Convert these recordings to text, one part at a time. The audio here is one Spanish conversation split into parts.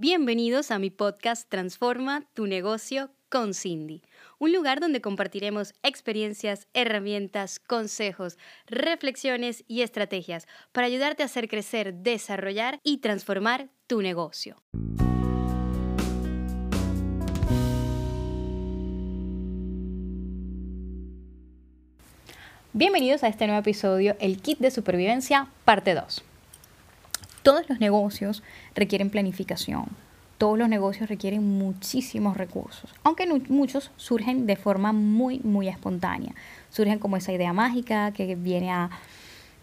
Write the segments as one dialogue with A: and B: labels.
A: Bienvenidos a mi podcast Transforma tu negocio con Cindy, un lugar donde compartiremos experiencias, herramientas, consejos, reflexiones y estrategias para ayudarte a hacer crecer, desarrollar y transformar tu negocio. Bienvenidos a este nuevo episodio, el kit de supervivencia, parte 2. Todos los negocios requieren planificación. Todos los negocios requieren muchísimos recursos, aunque muchos surgen de forma muy, muy espontánea. Surgen como esa idea mágica que viene a,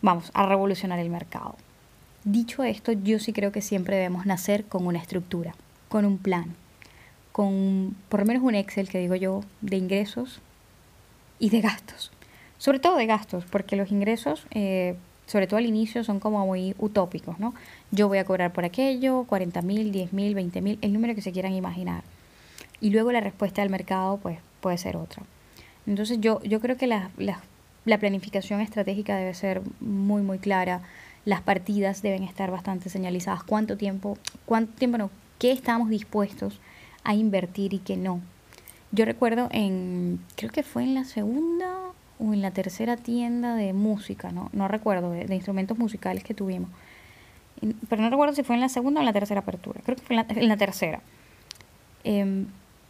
A: vamos, a revolucionar el mercado. Dicho esto, yo sí creo que siempre debemos nacer con una estructura, con un plan, con por lo menos un Excel, que digo yo, de ingresos y de gastos. Sobre todo de gastos, porque los ingresos eh, sobre todo al inicio, son como muy utópicos, ¿no? Yo voy a cobrar por aquello, 40 mil, 10 mil, 20 mil, el número que se quieran imaginar. Y luego la respuesta del mercado, pues, puede ser otra. Entonces yo, yo creo que la, la planificación estratégica debe ser muy, muy clara. Las partidas deben estar bastante señalizadas. ¿Cuánto tiempo, cuánto tiempo no? ¿Qué estamos dispuestos a invertir y qué no? Yo recuerdo en, creo que fue en la segunda o en la tercera tienda de música, no, no recuerdo, de, instrumentos musicales que tuvimos. Pero no recuerdo si fue en la segunda o en la tercera apertura, creo que fue en la, tercera. Em,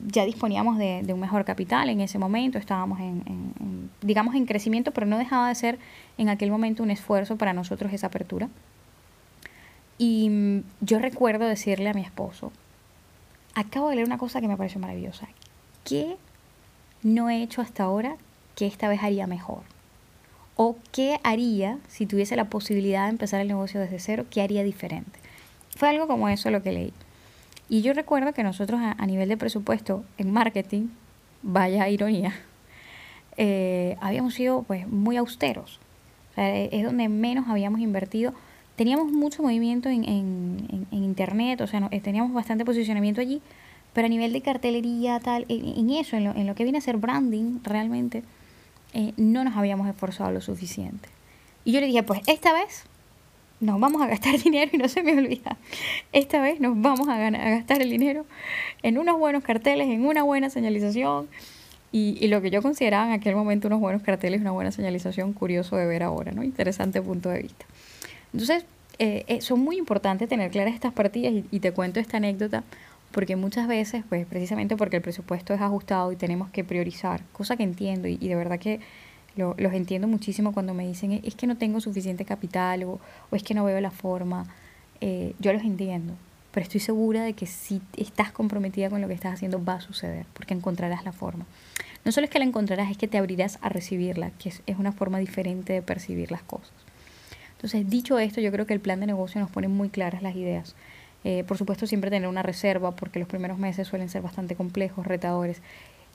A: ya disponíamos de, un mejor capital en ese momento, estábamos en, digamos, en crecimiento, pero no dejaba de ser en aquel momento un esfuerzo para nosotros esa apertura. Y mm, yo recuerdo decirle a mi esposo, acabo de leer una cosa que me pareció maravillosa. ¿Qué no he hecho hasta ahora qué esta vez haría mejor. O qué haría si tuviese la posibilidad de empezar el negocio desde cero, qué haría diferente. Fue algo como eso lo que leí. Y yo recuerdo que nosotros a, nivel de presupuesto en marketing, vaya ironía, eh, habíamos sido pues muy austeros. es donde menos habíamos invertido. Teníamos mucho movimiento en, en, internet, o sea, teníamos bastante posicionamiento allí, pero a nivel de cartelería, tal, en, eso, en lo, en lo, que viene a ser branding realmente, eh, no nos habíamos esforzado lo suficiente. Y yo le dije, pues esta vez nos vamos a gastar dinero y no se me olvida. Esta vez nos vamos a, gastar el dinero en unos buenos carteles, en una buena señalización. Y, lo que yo consideraba en aquel momento unos buenos carteles, una buena señalización, curioso de ver ahora, ¿no? Interesante punto de vista. Entonces, eh, eh, son muy importantes tener claras estas partidas y te cuento esta anécdota porque muchas veces, pues precisamente porque el presupuesto es ajustado y tenemos que priorizar, cosa que entiendo y, de verdad que los entiendo muchísimo cuando me dicen es que no tengo suficiente capital o, es que no veo la forma, eh, yo los entiendo, pero estoy segura de que si estás comprometida con lo que estás haciendo va a suceder, porque encontrarás la forma. No solo es que la encontrarás, es que te abrirás a recibirla, que es, es una forma diferente de percibir las cosas. Entonces, dicho esto, yo creo que el plan de negocio nos pone muy claras las ideas. Eh, por supuesto, siempre tener una reserva porque los primeros meses suelen ser bastante complejos, retadores.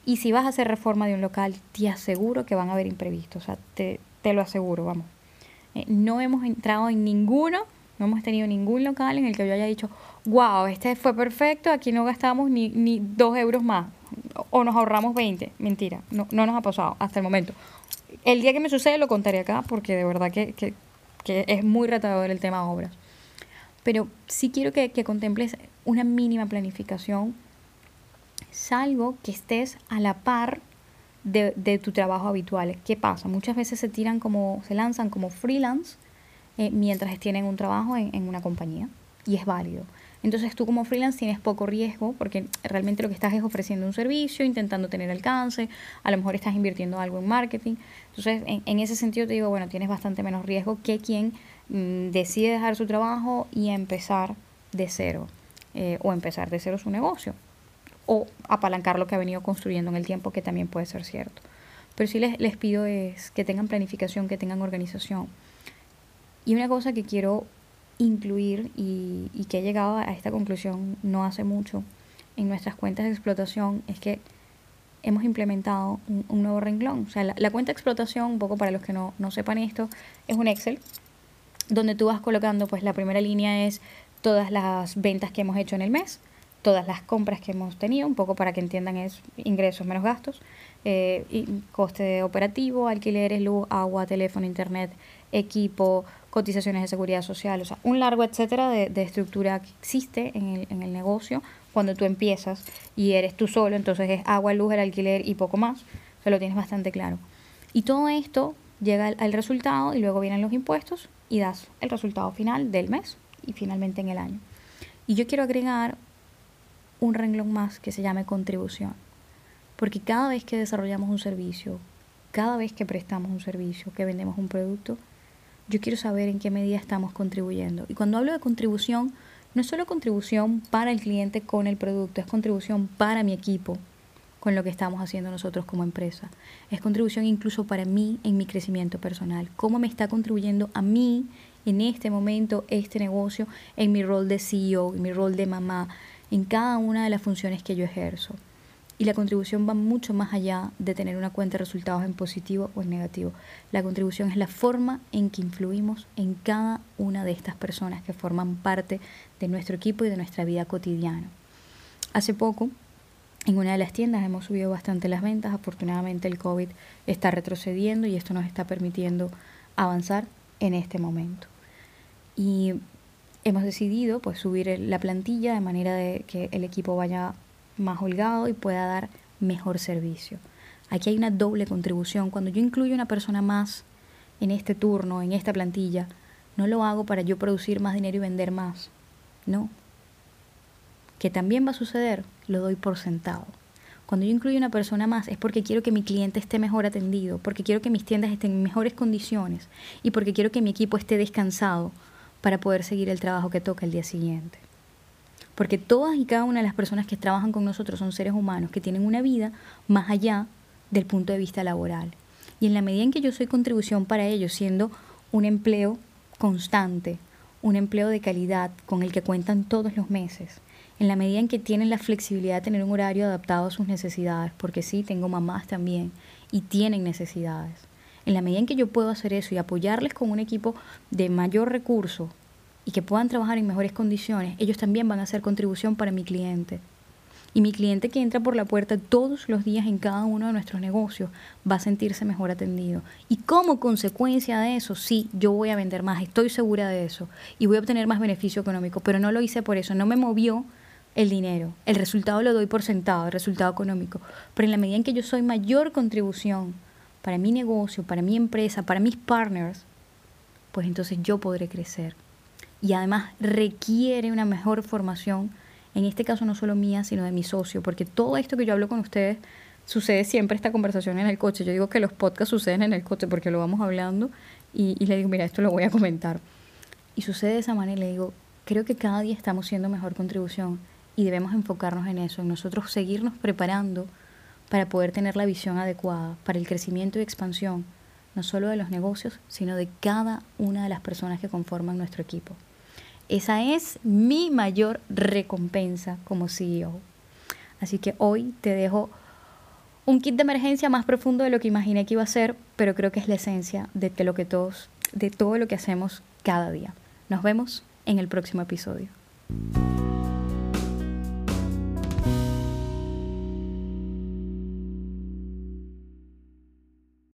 A: Y si vas a hacer reforma de un local, te aseguro que van a haber imprevistos. O sea, te, te lo aseguro, vamos. Eh, no hemos entrado en ninguno, no hemos tenido ningún local en el que yo haya dicho, wow, este fue perfecto, aquí no gastamos ni, ni dos euros más o nos ahorramos 20. Mentira, no, no nos ha pasado hasta el momento. El día que me sucede lo contaré acá porque de verdad que, que, que es muy retador el tema obras pero sí quiero que, contemples una mínima planificación, salvo que estés a la par de, tu trabajo habitual. ¿Qué pasa? Muchas veces se tiran como, se lanzan como freelance eh, mientras tienen un trabajo en, en, una compañía y es válido. Entonces tú como freelance tienes poco riesgo porque realmente lo que estás es ofreciendo un servicio, intentando tener alcance, a lo mejor estás invirtiendo algo en marketing. Entonces en, en ese sentido te digo, bueno, tienes bastante menos riesgo que quien decide dejar su trabajo y empezar de cero, eh, o empezar de cero su negocio, o apalancar lo que ha venido construyendo en el tiempo, que también puede ser cierto. Pero sí les, les pido es que tengan planificación, que tengan organización. Y una cosa que quiero incluir y, y que he llegado a esta conclusión no hace mucho en nuestras cuentas de explotación es que hemos implementado un, nuevo renglón. O sea, la, la, cuenta de explotación, un poco para los que no, no sepan esto, es un Excel donde tú vas colocando, pues la primera línea es todas las ventas que hemos hecho en el mes, todas las compras que hemos tenido, un poco para que entiendan es ingresos menos gastos, eh, y coste operativo, alquileres, luz, agua, teléfono, internet, equipo, cotizaciones de seguridad social, o sea, un largo etcétera de, estructura que existe en el, en el negocio cuando tú empiezas y eres tú solo, entonces es agua, luz, el alquiler y poco más, se lo tienes bastante claro. Y todo esto llega al resultado y luego vienen los impuestos y das el resultado final del mes y finalmente en el año. Y yo quiero agregar un renglón más que se llame contribución. Porque cada vez que desarrollamos un servicio, cada vez que prestamos un servicio, que vendemos un producto, yo quiero saber en qué medida estamos contribuyendo. Y cuando hablo de contribución, no es solo contribución para el cliente con el producto, es contribución para mi equipo con lo que estamos haciendo nosotros como empresa. Es contribución incluso para mí en mi crecimiento personal. ¿Cómo me está contribuyendo a mí en este momento este negocio en mi rol de CEO, en mi rol de mamá, en cada una de las funciones que yo ejerzo. Y la contribución va mucho más allá de tener una cuenta de resultados en positivo o en negativo. La contribución es la forma en que influimos en cada una de estas personas que forman parte de nuestro equipo y de nuestra vida cotidiana. Hace poco, en una de las tiendas hemos subido bastante las ventas. Afortunadamente el COVID está retrocediendo y esto nos está permitiendo avanzar en este momento. Y hemos decidido pues subir la plantilla de manera de que el equipo vaya más holgado y pueda dar mejor servicio. Aquí hay una doble contribución. Cuando yo incluyo una persona más en este turno, en esta plantilla, no lo hago para yo producir más dinero y vender más. No. Que también va a suceder, lo doy por sentado. Cuando yo incluyo una persona más es porque quiero que mi cliente esté mejor atendido, porque quiero que mis tiendas estén en mejores condiciones y porque quiero que mi equipo esté descansado para poder seguir el trabajo que toca el día siguiente. Porque todas y cada una de las personas que trabajan con nosotros son seres humanos que tienen una vida más allá del punto de vista laboral. Y en la medida en que yo soy contribución para ellos, siendo un empleo constante, un empleo de calidad con el que cuentan todos los meses, en la medida en que tienen la flexibilidad de tener un horario adaptado a sus necesidades, porque sí, tengo mamás también y tienen necesidades en la medida en que yo puedo hacer eso y apoyarles con un equipo de mayor recurso y que puedan trabajar en mejores condiciones, ellos también van a hacer contribución para mi cliente. Y mi cliente que entra por la puerta todos los días en cada uno de nuestros negocios va a sentirse mejor atendido. Y como consecuencia de eso, sí, yo voy a vender más, estoy segura de eso. Y voy a obtener más beneficio económico. Pero no lo hice por eso, no me movió el dinero. El resultado lo doy por sentado, el resultado económico. Pero en la medida en que yo soy mayor contribución para mi negocio, para mi empresa, para mis partners, pues entonces yo podré crecer. Y además requiere una mejor formación, en este caso no solo mía, sino de mi socio, porque todo esto que yo hablo con ustedes sucede siempre esta conversación en el coche. Yo digo que los podcasts suceden en el coche porque lo vamos hablando y, le digo, mira, esto lo voy a comentar. Y sucede de esa manera y le digo, creo que cada día estamos siendo mejor contribución y debemos enfocarnos en eso, en nosotros seguirnos preparando para poder tener la visión adecuada para el crecimiento y expansión, no solo de los negocios, sino de cada una de las personas que conforman nuestro equipo. Esa es mi mayor recompensa como CEO. Así que hoy te dejo un kit de emergencia más profundo de lo que imaginé que iba a ser, pero creo que es la esencia de, lo que todos, de todo lo que hacemos cada día. Nos vemos en el próximo episodio.